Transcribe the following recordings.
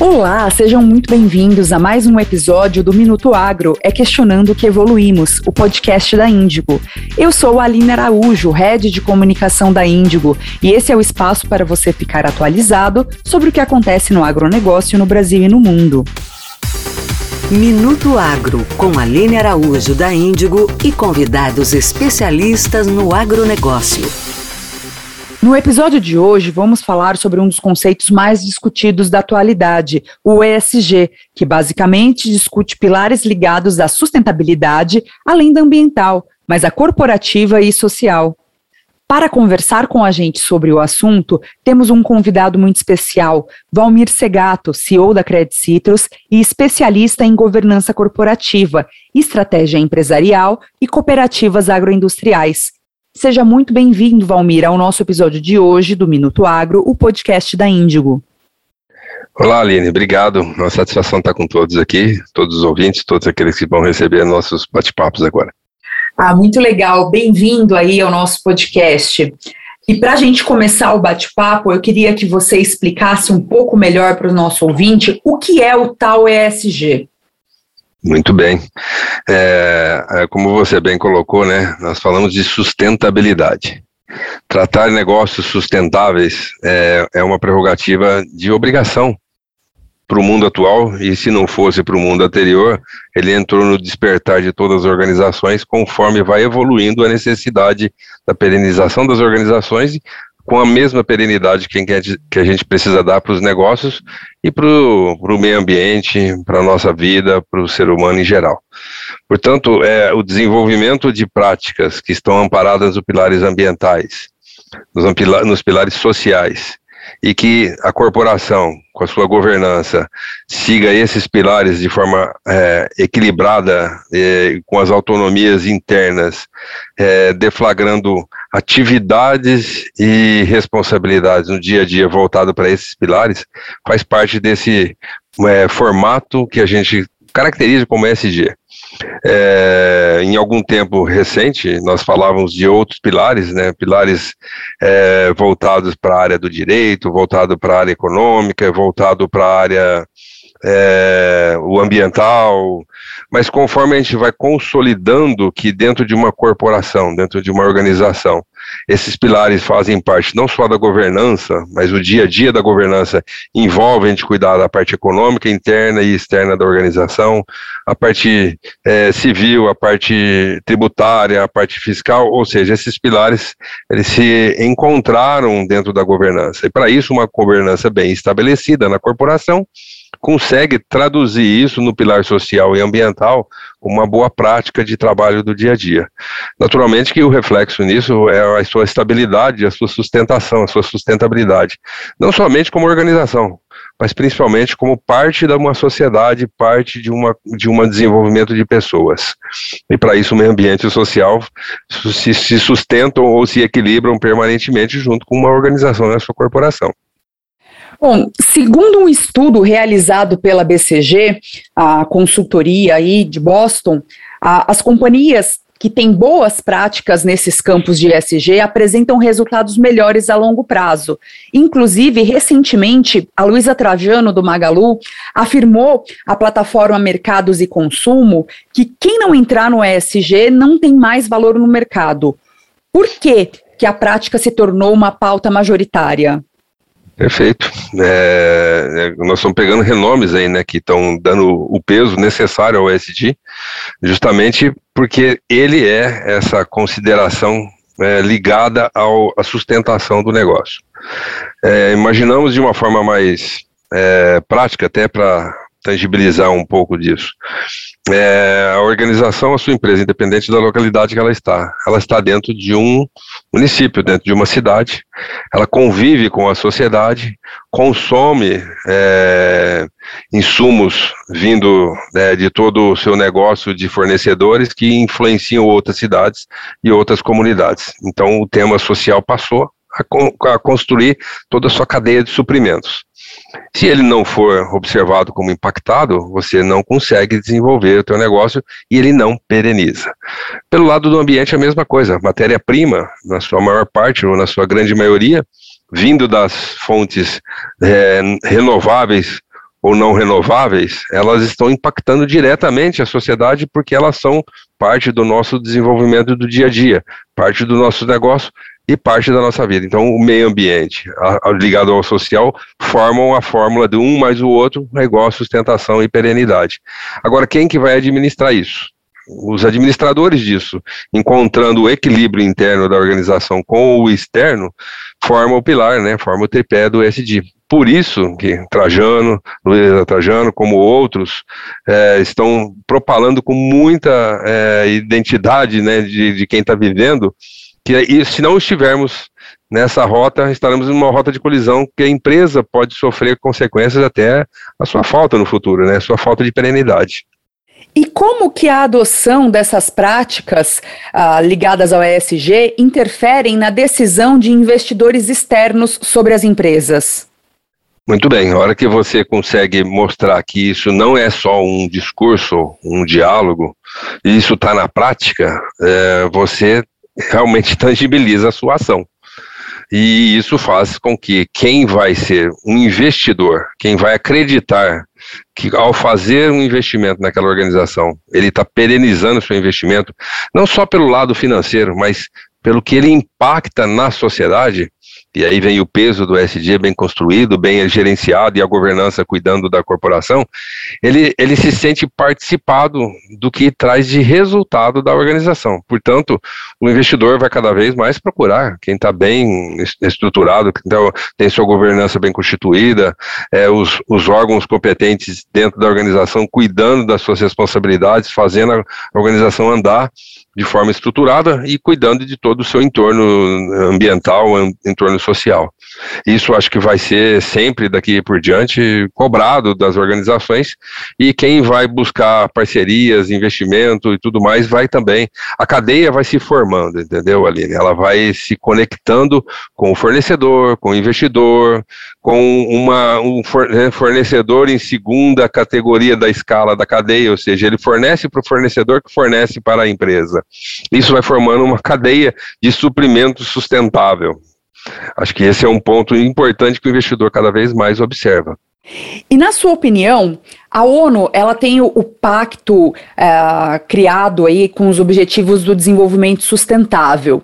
Olá, sejam muito bem-vindos a mais um episódio do Minuto Agro, é Questionando o que Evoluímos, o podcast da Índigo. Eu sou a Aline Araújo, head de comunicação da Índigo, e esse é o espaço para você ficar atualizado sobre o que acontece no agronegócio no Brasil e no mundo. Minuto Agro, com Aline Araújo da Índigo e convidados especialistas no agronegócio. No episódio de hoje, vamos falar sobre um dos conceitos mais discutidos da atualidade, o ESG, que basicamente discute pilares ligados à sustentabilidade, além da ambiental, mas a corporativa e social. Para conversar com a gente sobre o assunto, temos um convidado muito especial, Valmir Segato, CEO da Credit Citrus e especialista em governança corporativa, estratégia empresarial e cooperativas agroindustriais. Seja muito bem-vindo, Valmir, ao nosso episódio de hoje do Minuto Agro, o podcast da Índigo. Olá, Aline, obrigado. Uma satisfação estar com todos aqui, todos os ouvintes, todos aqueles que vão receber nossos bate-papos agora. Ah, muito legal. Bem-vindo aí ao nosso podcast. E para a gente começar o bate-papo, eu queria que você explicasse um pouco melhor para o nosso ouvinte o que é o tal ESG. Muito bem. É, é, como você bem colocou, né, nós falamos de sustentabilidade. Tratar negócios sustentáveis é, é uma prerrogativa de obrigação para o mundo atual, e se não fosse para o mundo anterior, ele entrou no despertar de todas as organizações conforme vai evoluindo a necessidade da perenização das organizações com a mesma perenidade que a gente precisa dar para os negócios e para o meio ambiente, para a nossa vida, para o ser humano em geral. Portanto, é, o desenvolvimento de práticas que estão amparadas nos pilares ambientais, nos, nos pilares sociais, e que a corporação, com a sua governança, siga esses pilares de forma é, equilibrada, é, com as autonomias internas, é, deflagrando atividades e responsabilidades no dia a dia voltado para esses pilares, faz parte desse é, formato que a gente caracteriza como SG. É, em algum tempo recente, nós falávamos de outros pilares, né, pilares é, voltados para a área do direito, voltado para a área econômica, voltado para a área é, o ambiental, mas conforme a gente vai consolidando que dentro de uma corporação, dentro de uma organização, esses pilares fazem parte não só da governança, mas o dia a dia da governança envolve a gente cuidar da parte econômica, interna e externa da organização, a parte é, civil, a parte tributária, a parte fiscal, ou seja, esses pilares eles se encontraram dentro da governança. E para isso, uma governança bem estabelecida na corporação consegue traduzir isso no pilar social e ambiental uma boa prática de trabalho do dia a dia. Naturalmente que o reflexo nisso é a sua estabilidade, a sua sustentação, a sua sustentabilidade, não somente como organização, mas principalmente como parte de uma sociedade, parte de, uma, de um desenvolvimento de pessoas. E para isso o meio ambiente social se, se sustentam ou se equilibram permanentemente junto com uma organização na sua corporação. Bom, segundo um estudo realizado pela BCG, a consultoria aí de Boston, a, as companhias que têm boas práticas nesses campos de ESG apresentam resultados melhores a longo prazo. Inclusive, recentemente, a Luísa Trajano, do Magalu, afirmou à plataforma Mercados e Consumo que quem não entrar no ESG não tem mais valor no mercado. Por que, que a prática se tornou uma pauta majoritária? Perfeito. É, é, nós estamos pegando renomes aí, né, que estão dando o peso necessário ao SD, justamente porque ele é essa consideração é, ligada à sustentação do negócio. É, imaginamos de uma forma mais é, prática, até para tangibilizar um pouco disso. É, a organização, a sua empresa, independente da localidade que ela está, ela está dentro de um município, dentro de uma cidade, ela convive com a sociedade, consome é, insumos vindo né, de todo o seu negócio de fornecedores que influenciam outras cidades e outras comunidades. Então, o tema social passou a, a construir toda a sua cadeia de suprimentos. Se ele não for observado como impactado, você não consegue desenvolver o teu negócio e ele não pereniza. Pelo lado do ambiente, a mesma coisa. Matéria-prima, na sua maior parte, ou na sua grande maioria, vindo das fontes é, renováveis ou não renováveis, elas estão impactando diretamente a sociedade porque elas são parte do nosso desenvolvimento do dia a dia, parte do nosso negócio e parte da nossa vida. Então, o meio ambiente a, a, ligado ao social formam a fórmula de um mais o outro é igual a sustentação e perenidade. Agora, quem que vai administrar isso? Os administradores disso, encontrando o equilíbrio interno da organização com o externo, formam o pilar, né, forma o tripé do SD. Por isso que Trajano, Luiz Trajano, como outros, é, estão propalando com muita é, identidade né, de, de quem está vivendo que e se não estivermos nessa rota, estaremos numa rota de colisão que a empresa pode sofrer consequências até a sua falta no futuro, né, a sua falta de perenidade. E como que a adoção dessas práticas ah, ligadas ao ESG interferem na decisão de investidores externos sobre as empresas? Muito bem, a hora que você consegue mostrar que isso não é só um discurso, um diálogo, e isso está na prática, é, você realmente tangibiliza a sua ação. E isso faz com que quem vai ser um investidor, quem vai acreditar que ao fazer um investimento naquela organização, ele está perenizando seu investimento, não só pelo lado financeiro, mas pelo que ele impacta na sociedade, e aí vem o peso do SG bem construído, bem gerenciado e a governança cuidando da corporação, ele, ele se sente participado do que traz de resultado da organização. Portanto, o investidor vai cada vez mais procurar quem está bem estruturado, quem tá, tem sua governança bem constituída, é, os, os órgãos competentes dentro da organização cuidando das suas responsabilidades, fazendo a organização andar de forma estruturada e cuidando de todo o seu entorno ambiental, entorno social. Isso acho que vai ser sempre daqui por diante cobrado das organizações e quem vai buscar parcerias, investimento e tudo mais vai também. A cadeia vai se formando, entendeu, Aline? Ela vai se conectando com o fornecedor, com o investidor, com uma, um fornecedor em segunda categoria da escala da cadeia, ou seja, ele fornece para o fornecedor que fornece para a empresa. Isso vai formando uma cadeia de suprimento sustentável. Acho que esse é um ponto importante que o investidor cada vez mais observa. E na sua opinião, a ONU ela tem o, o pacto uh, criado aí com os objetivos do desenvolvimento sustentável.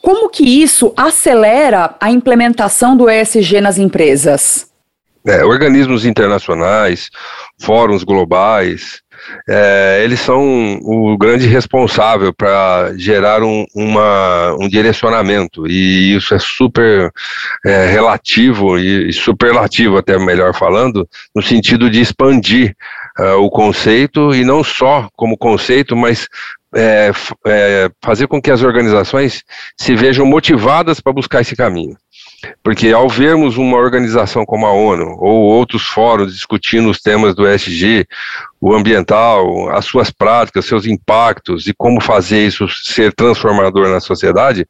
Como que isso acelera a implementação do ESG nas empresas? É, organismos internacionais, fóruns globais, é, eles são o grande responsável para gerar um, uma, um direcionamento, e isso é super é, relativo e, e superlativo, até melhor falando, no sentido de expandir uh, o conceito, e não só como conceito, mas é, é, fazer com que as organizações se vejam motivadas para buscar esse caminho. Porque ao vermos uma organização como a ONU ou outros fóruns discutindo os temas do SG, o ambiental, as suas práticas, seus impactos e como fazer isso ser transformador na sociedade,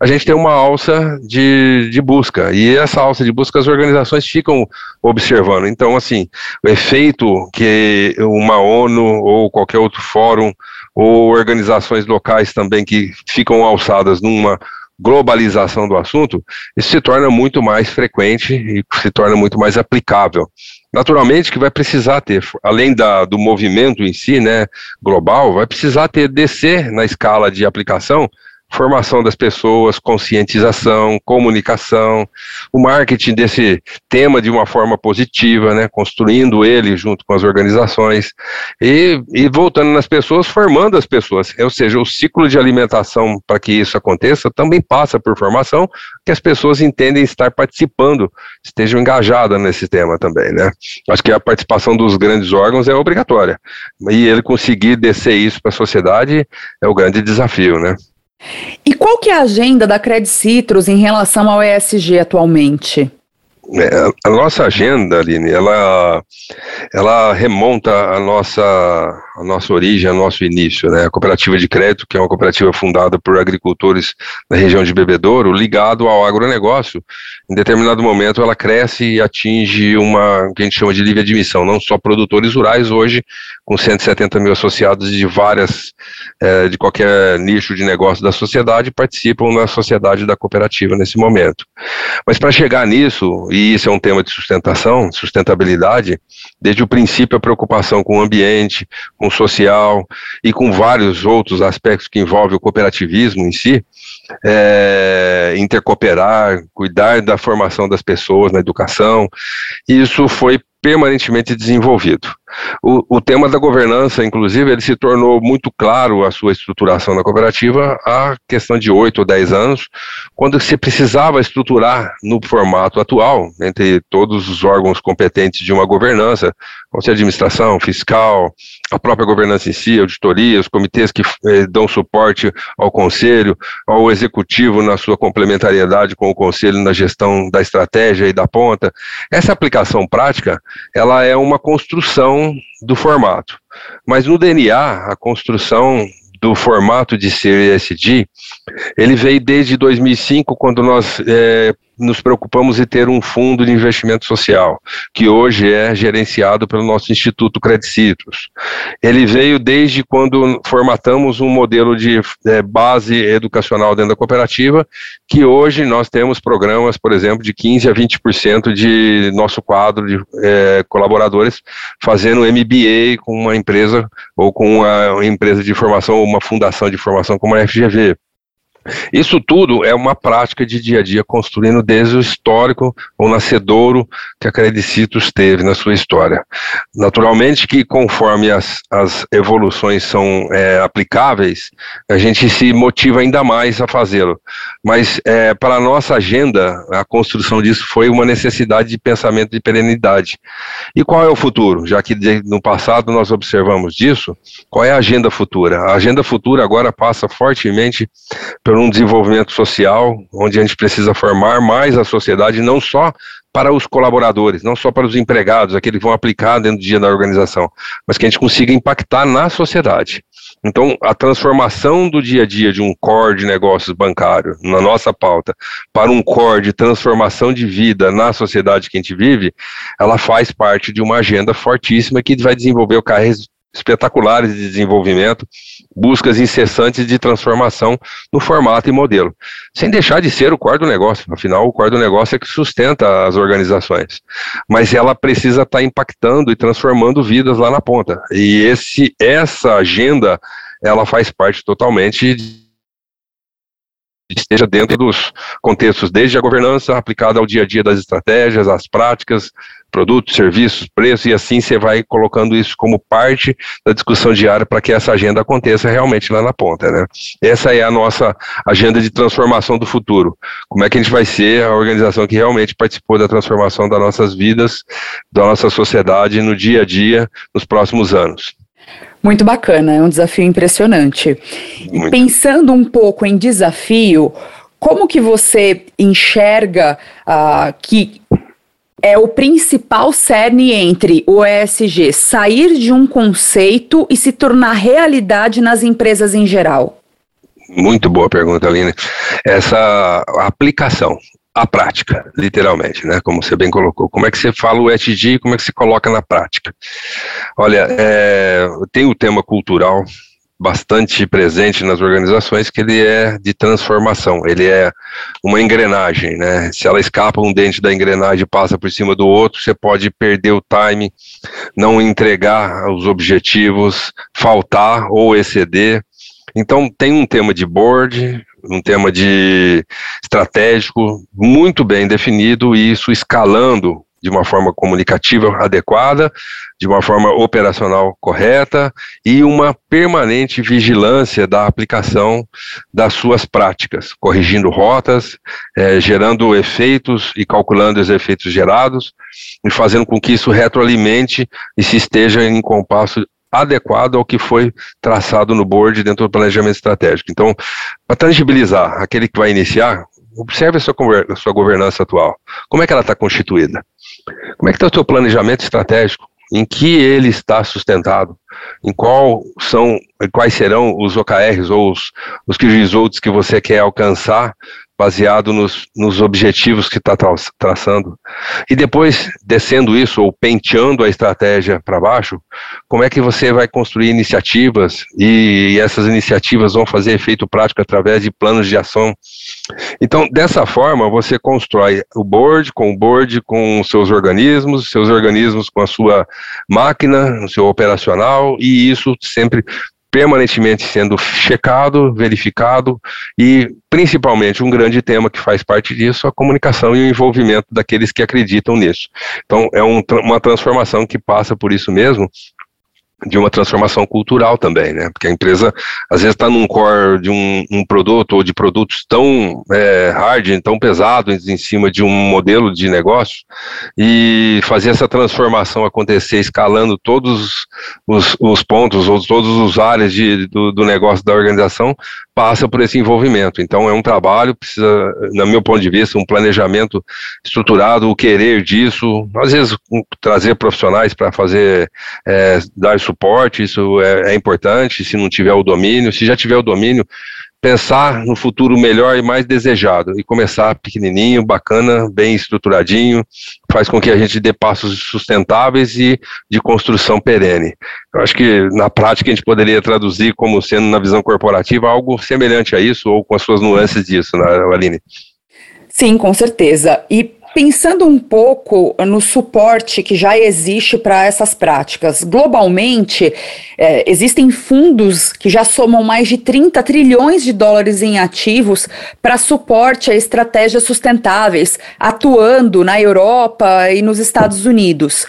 a gente tem uma alça de, de busca. E essa alça de busca as organizações ficam observando. Então, assim, o efeito que uma ONU ou qualquer outro fórum ou organizações locais também que ficam alçadas numa globalização do assunto, isso se torna muito mais frequente e se torna muito mais aplicável. Naturalmente que vai precisar ter, além da, do movimento em si, né, global, vai precisar ter descer na escala de aplicação formação das pessoas, conscientização, comunicação, o marketing desse tema de uma forma positiva, né, construindo ele junto com as organizações e, e voltando nas pessoas, formando as pessoas. Ou seja, o ciclo de alimentação para que isso aconteça também passa por formação, que as pessoas entendem estar participando, estejam engajadas nesse tema também, né. Acho que a participação dos grandes órgãos é obrigatória e ele conseguir descer isso para a sociedade é o grande desafio, né. E qual que é a agenda da Credit Citrus em relação ao ESG atualmente? É, a nossa agenda, Aline, ela, ela remonta a nossa, a nossa origem, ao nosso início, né? A cooperativa de crédito, que é uma cooperativa fundada por agricultores da região de Bebedouro, ligado ao agronegócio. Em determinado momento, ela cresce e atinge uma, que a gente chama de livre admissão, não só produtores rurais hoje, com 170 mil associados de várias, é, de qualquer nicho de negócio da sociedade, participam na sociedade da cooperativa nesse momento. Mas para chegar nisso, e isso é um tema de sustentação, sustentabilidade, desde o princípio a preocupação com o ambiente, com o social e com vários outros aspectos que envolvem o cooperativismo em si, é, intercooperar, cuidar da formação das pessoas na educação, isso foi permanentemente desenvolvido. O, o, tema da governança, inclusive, ele se tornou muito claro a sua estruturação na cooperativa há questão de oito ou dez anos, quando se precisava estruturar no formato atual, entre todos os órgãos competentes de uma governança, conselho de administração, fiscal, a própria governança em si, auditoria, os comitês que eh, dão suporte ao conselho, ao executivo na sua complementariedade com o conselho na gestão da estratégia e da ponta. Essa aplicação prática, ela é uma construção do formato. Mas no DNA, a construção do formato de CSD, ele veio desde 2005, quando nós é, nos preocupamos em ter um fundo de investimento social, que hoje é gerenciado pelo nosso Instituto Credicitos. Ele veio desde quando formatamos um modelo de é, base educacional dentro da cooperativa, que hoje nós temos programas, por exemplo, de 15% a 20% de nosso quadro de é, colaboradores fazendo MBA com uma empresa ou com uma empresa de formação ou uma fundação de formação como a FGV. Isso tudo é uma prática de dia a dia, construindo desde o histórico, o nascedouro que a Credicitos teve na sua história. Naturalmente que conforme as, as evoluções são é, aplicáveis, a gente se motiva ainda mais a fazê-lo. Mas é, para a nossa agenda, a construção disso foi uma necessidade de pensamento de perenidade. E qual é o futuro? Já que no passado nós observamos disso, qual é a agenda futura? A agenda futura agora passa fortemente pelo um desenvolvimento social, onde a gente precisa formar mais a sociedade, não só para os colaboradores, não só para os empregados, aqueles que vão aplicar dentro do dia da organização, mas que a gente consiga impactar na sociedade. Então, a transformação do dia a dia de um core de negócios bancário, na nossa pauta, para um core de transformação de vida na sociedade que a gente vive, ela faz parte de uma agenda fortíssima que vai desenvolver carreiras espetaculares de desenvolvimento, buscas incessantes de transformação no formato e modelo, sem deixar de ser o core do negócio, afinal o core do negócio é que sustenta as organizações, mas ela precisa estar tá impactando e transformando vidas lá na ponta, e esse, essa agenda, ela faz parte totalmente esteja dentro dos contextos, desde a governança aplicada ao dia a dia das estratégias, às práticas, produtos, serviços, preço, e assim você vai colocando isso como parte da discussão diária para que essa agenda aconteça realmente lá na ponta. Né? Essa é a nossa agenda de transformação do futuro. Como é que a gente vai ser a organização que realmente participou da transformação das nossas vidas, da nossa sociedade no dia a dia, nos próximos anos. Muito bacana, é um desafio impressionante. Muito. Pensando um pouco em desafio, como que você enxerga uh, que é o principal cerne entre o ESG sair de um conceito e se tornar realidade nas empresas em geral? Muito boa pergunta, Aline. Essa aplicação, a prática, literalmente, né? Como você bem colocou. Como é que você fala o ESG e como é que se coloca na prática? Olha, é, tem o tema cultural, bastante presente nas organizações que ele é de transformação, ele é uma engrenagem, né? Se ela escapa um dente da engrenagem e passa por cima do outro, você pode perder o time, não entregar os objetivos, faltar ou exceder. Então tem um tema de board, um tema de estratégico muito bem definido e isso escalando de uma forma comunicativa adequada, de uma forma operacional correta e uma permanente vigilância da aplicação das suas práticas, corrigindo rotas, é, gerando efeitos e calculando os efeitos gerados e fazendo com que isso retroalimente e se esteja em compasso adequado ao que foi traçado no board dentro do planejamento estratégico. Então, para tangibilizar aquele que vai iniciar, observe a sua, a sua governança atual. Como é que ela está constituída? Como é que está o seu planejamento estratégico? Em que ele está sustentado? Em qual são, quais serão os OKRs ou os, os results que você quer alcançar baseado nos, nos objetivos que está tra traçando. E depois, descendo isso, ou penteando a estratégia para baixo, como é que você vai construir iniciativas e essas iniciativas vão fazer efeito prático através de planos de ação. Então, dessa forma, você constrói o board com o board com os seus organismos, seus organismos com a sua máquina, o seu operacional, e isso sempre permanentemente sendo checado, verificado e principalmente um grande tema que faz parte disso a comunicação e o envolvimento daqueles que acreditam nisso. Então é um, uma transformação que passa por isso mesmo de uma transformação cultural também, né? Porque a empresa às vezes está num core de um, um, produto ou de produtos tão é, hard, tão pesados em cima de um modelo de negócio e fazer essa transformação acontecer escalando todos os, os pontos ou todos os áreas de, do, do negócio da organização passa por esse envolvimento. Então é um trabalho, precisa, no meu ponto de vista, um planejamento estruturado, o querer disso, às vezes trazer profissionais para fazer, é, dar suporte, isso é, é importante, se não tiver o domínio, se já tiver o domínio, pensar no futuro melhor e mais desejado e começar pequenininho, bacana, bem estruturadinho, faz com que a gente dê passos sustentáveis e de construção perene. Eu acho que na prática a gente poderia traduzir como sendo na visão corporativa algo semelhante a isso ou com as suas nuances disso, né, Aline? Sim, com certeza. E Pensando um pouco no suporte que já existe para essas práticas, globalmente, é, existem fundos que já somam mais de 30 trilhões de dólares em ativos para suporte a estratégias sustentáveis, atuando na Europa e nos Estados Unidos.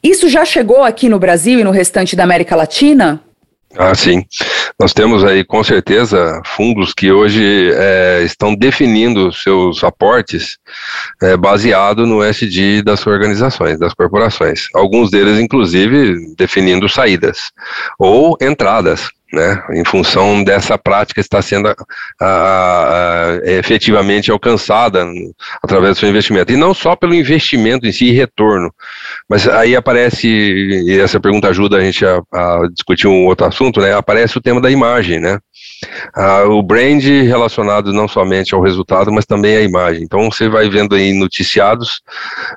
Isso já chegou aqui no Brasil e no restante da América Latina? Ah, sim. Nós temos aí, com certeza, fundos que hoje é, estão definindo seus aportes é, baseado no SD das organizações, das corporações. Alguns deles, inclusive, definindo saídas ou entradas né, em função dessa prática está sendo a, a, a, efetivamente alcançada através do seu investimento. E não só pelo investimento em si e retorno, mas aí aparece, e essa pergunta ajuda a gente a, discutir um outro assunto, né, aparece o tema da imagem, né, ah, o brand relacionado não somente ao resultado, mas também à imagem. Então você vai vendo aí noticiados,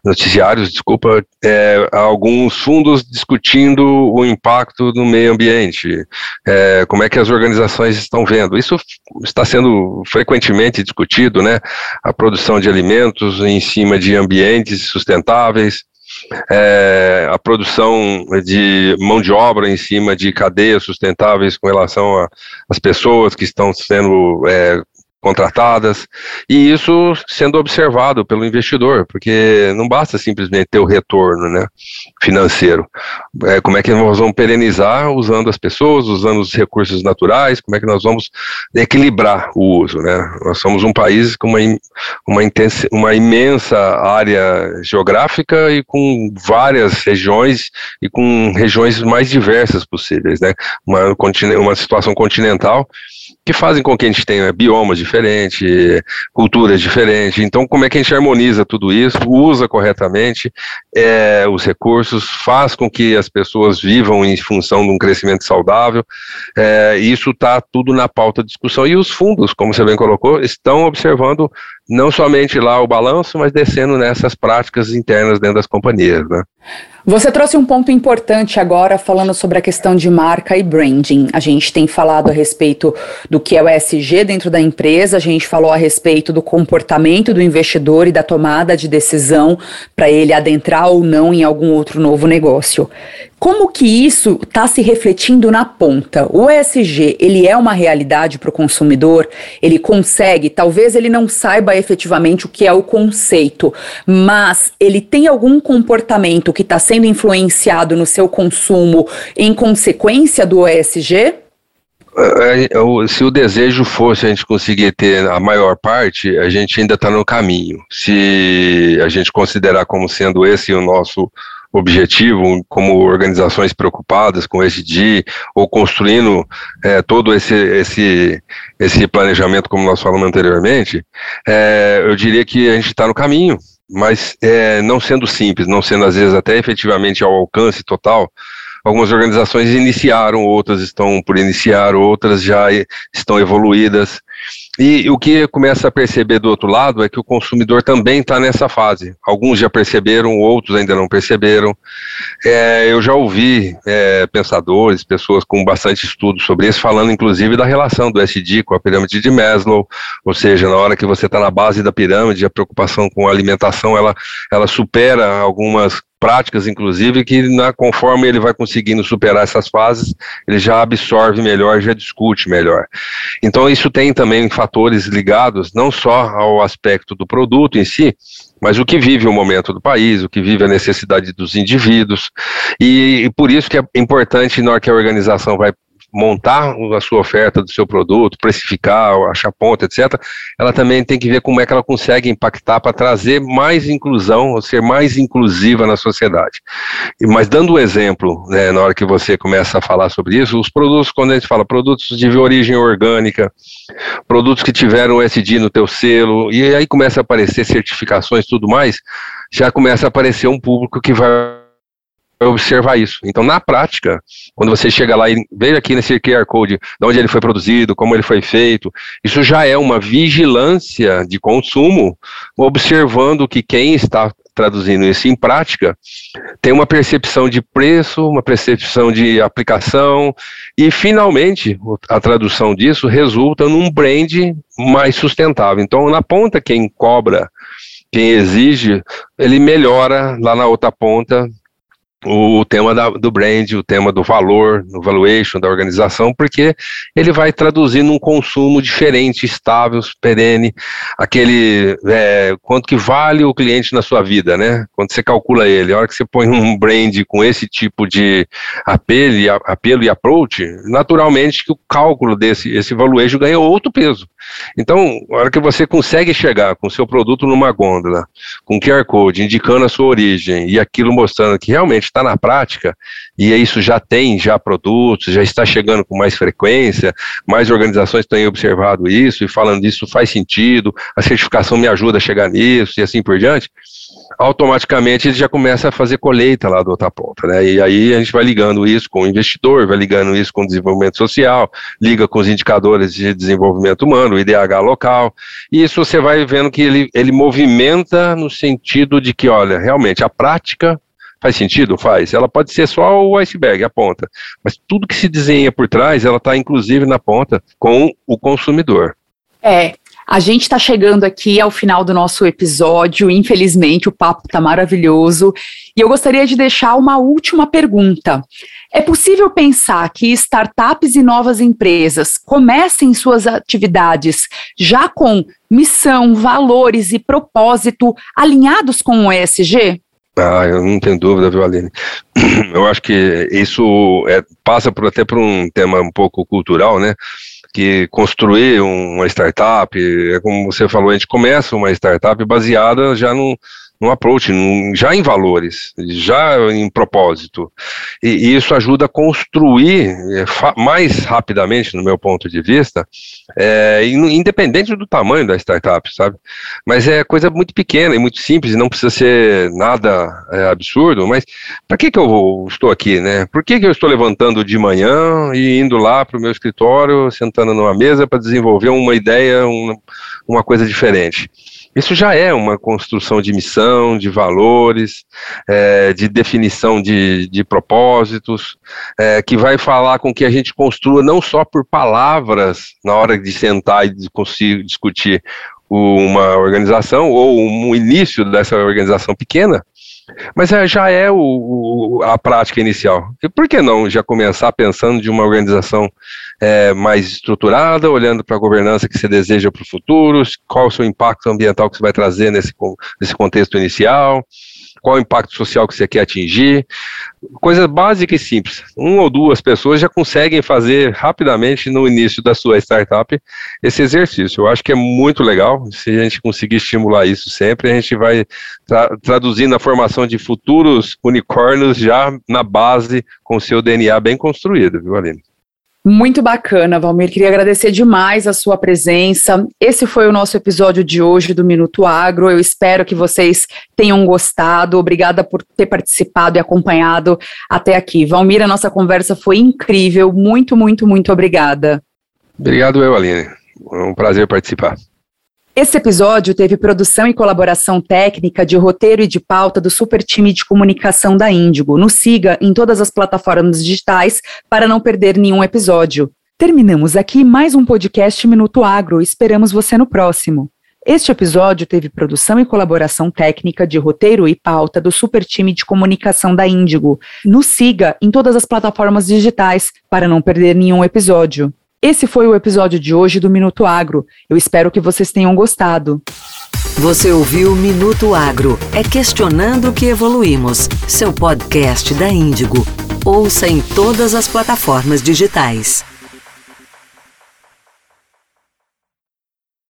noticiários, desculpa, é, alguns fundos discutindo o impacto no meio ambiente, é, como é que as organizações estão vendo. Isso está sendo frequentemente discutido, né? A produção de àlimentos em cima de ambientes sustentáveis é, a produção de mão de obra em cima de cadeias sustentáveis com relação às pessoas que estão sendo é, contratadas, e isso sendo observado pelo investidor, porque não basta simplesmente ter o retorno né, financeiro. É, como é que nós vamos perenizar usando as pessoas, usando os recursos naturais, como é que nós vamos equilibrar o uso. Né? Nós somos um país com uma, uma, intensa, uma imensa área geográfica e com várias regiões e com regiões mais diversas possíveis, né? uma, uma situação continental que fazem com que a gente tenha biomas diferentes, culturas diferentes. Então, como é que a gente harmoniza tudo isso, usa corretamente é, os recursos, faz com que as pessoas vivam em função de um crescimento saudável. É, isso está tudo na pauta de discussão. E os fundos, como você bem colocou, estão observando não somente lá o balanço, mas descendo nessas práticas internas dentro das companhias. Né? Você trouxe um ponto importante agora falando sobre a questão de marca e branding. A gente tem falado a respeito do que é o ESG dentro da empresa, a gente falou a respeito do comportamento do investidor e da tomada de decisão para ele adentrar ou não em algum outro novo negócio. Como que isso está se refletindo na ponta? O ESG, ele é uma realidade para o consumidor? Ele consegue, talvez ele não saiba efetivamente o que é o conceito, mas ele tem algum comportamento que está sendo influenciado no seu consumo em consequência do ESG? É, é, se o desejo fosse a gente conseguir ter a maior parte, a gente ainda está no caminho. Se a gente considerar como sendo esse o nosso objetivo, como organizações preocupadas com esse dia, ou construindo é, todo esse, esse, esse planejamento, como nós falamos anteriormente, é, eu diria que a gente está no caminho, mas é, não sendo simples, não sendo às vezes até efetivamente ao alcance total, algumas organizações iniciaram, outras estão por iniciar, outras já estão evoluídas. E o que começa a perceber do outro lado é que o consumidor também está nessa fase. Alguns já perceberam, outros ainda não perceberam. É, eu já ouvi é, pensadores, pessoas com bastante estudo sobre isso, falando inclusive da relação do SD com a pirâmide de Maslow, ou seja, na hora que você está na base da pirâmide, a preocupação com a alimentação ela, ela supera algumas práticas, inclusive, que na, conforme ele vai conseguindo superar essas fases, ele já absorve melhor, já discute melhor. Então, isso tem também fatores ligados não só ao aspecto do produto em si, mas o que vive o momento do país, o que vive a necessidade dos indivíduos, e, e por isso que é importante na hora que a organização vai montar a sua oferta do seu produto, precificar, achar ponto, etc., ela também tem que ver como é que ela consegue impactar para trazer mais inclusão, ou ser mais inclusiva na sociedade. Mas dando um exemplo, né, na hora que você começa a falar sobre isso, os produtos, quando a gente fala produtos de origem orgânica, produtos que tiveram SD no teu selo, e aí começa a aparecer certificações e tudo mais, já começa a aparecer um público que vai observar isso. Então, na prática, quando você chega lá e veja aqui nesse QR Code de onde ele foi produzido, como ele foi feito, isso já é uma vigilância de consumo, observando que quem está traduzindo isso em prática tem uma percepção de preço, uma percepção de aplicação e, finalmente, a tradução disso resulta num brand mais sustentável. Então, na ponta, quem cobra quem exige, ele melhora lá na outra ponta o tema da, do brand, o tema do valor, do valuation da organização, porque ele vai traduzindo um consumo diferente, estável, perene, aquele é, quanto que vale o cliente na sua vida, né? Quando você calcula ele, a hora que você põe um brand com esse tipo de apelo e, apelo e approach, naturalmente que o cálculo desse esse valuation ganha outro peso. Então, a hora que você consegue chegar com o seu produto numa gôndola, com QR Code indicando a sua origem e aquilo mostrando que realmente está na prática, e isso já tem já produtos, já está chegando com mais frequência, mais organizações têm observado isso e falando disso faz sentido, a certificação me ajuda a chegar nisso e assim por diante, automaticamente ele já começa a fazer colheita lá do outra ponta, né? E aí a gente vai ligando isso com o investidor, vai ligando isso com o desenvolvimento social, liga com os indicadores de desenvolvimento humano, o IDH local, e isso você vai vendo que ele, ele movimenta no sentido de que, olha, realmente a prática Faz sentido? Faz. Ela pode ser só o iceberg, a ponta. Mas tudo que se desenha por trás, ela está inclusive na ponta com o consumidor. É, a gente está chegando aqui ao final do nosso episódio. Infelizmente, o papo está maravilhoso. E eu gostaria de deixar uma última pergunta. É possível pensar que startups e novas empresas comecem suas atividades já com missão, valores e propósito alinhados com o ESG? Ah, eu não tenho dúvida, viu, Aline? Eu acho que isso é, passa por, até por um tema um pouco cultural, né? Que construir uma startup, é como você falou, a gente começa uma startup baseada já num, no approach, já em valores, já em propósito. E, e isso ajuda a construir é, mais rapidamente, no meu ponto de vista, é, independente do tamanho da startup, sabe? Mas é coisa muito pequena e muito simples, não precisa ser nada é, absurdo, mas para que, que eu estou aqui, né? Por que, que eu estou levantando de manhã e indo lá para o meu escritório, sentando numa mesa para desenvolver uma ideia, uma, uma coisa diferente? Isso já é uma construção de missão, de valores, é, de definição de, de propósitos, é, que vai falar com que a gente construa não só por palavras na hora de sentar e conseguir discutir uma organização ou um início dessa organização pequena, mas é, já é o, o, a prática inicial. E por que não já começar pensando de uma organização é, mais estruturada, olhando para a governança que você deseja para o futuro, qual o seu impacto ambiental que você vai trazer nesse, nesse contexto inicial, qual o impacto social que você quer atingir. Coisa básica e simples. Uma ou duas pessoas já conseguem fazer rapidamente no início da sua startup esse exercício. Eu acho que é muito legal. Se a gente conseguir estimular isso sempre, a gente vai tra traduzindo a formação de futuros unicórnios já na base com o seu DNA bem construído, viu, Aline? Muito bacana, Valmir. Queria agradecer demais a sua presença. Esse foi o nosso episódio de hoje do Minuto Agro. Eu espero que vocês tenham gostado. Obrigada por ter participado e acompanhado até aqui. Valmir, a nossa conversa foi incrível. Muito, muito, muito obrigada. Obrigado, eu, Aline. É um prazer participar. Esse episódio teve produção e colaboração técnica de roteiro e de pauta do super time de comunicação da Índigo. Nos siga em todas as plataformas digitais para não perder nenhum episódio. Terminamos aqui mais um podcast Minuto Agro. Esperamos você no próximo. Este episódio teve produção e colaboração técnica de roteiro e pauta do super time de comunicação da Índigo. Nos siga em todas as plataformas digitais para não perder nenhum episódio. Esse foi o episódio de hoje do Minuto Agro. Eu espero que vocês tenham gostado. Você ouviu Minuto Agro? É questionando que evoluímos. Seu podcast da Índigo. Ouça em todas as plataformas digitais.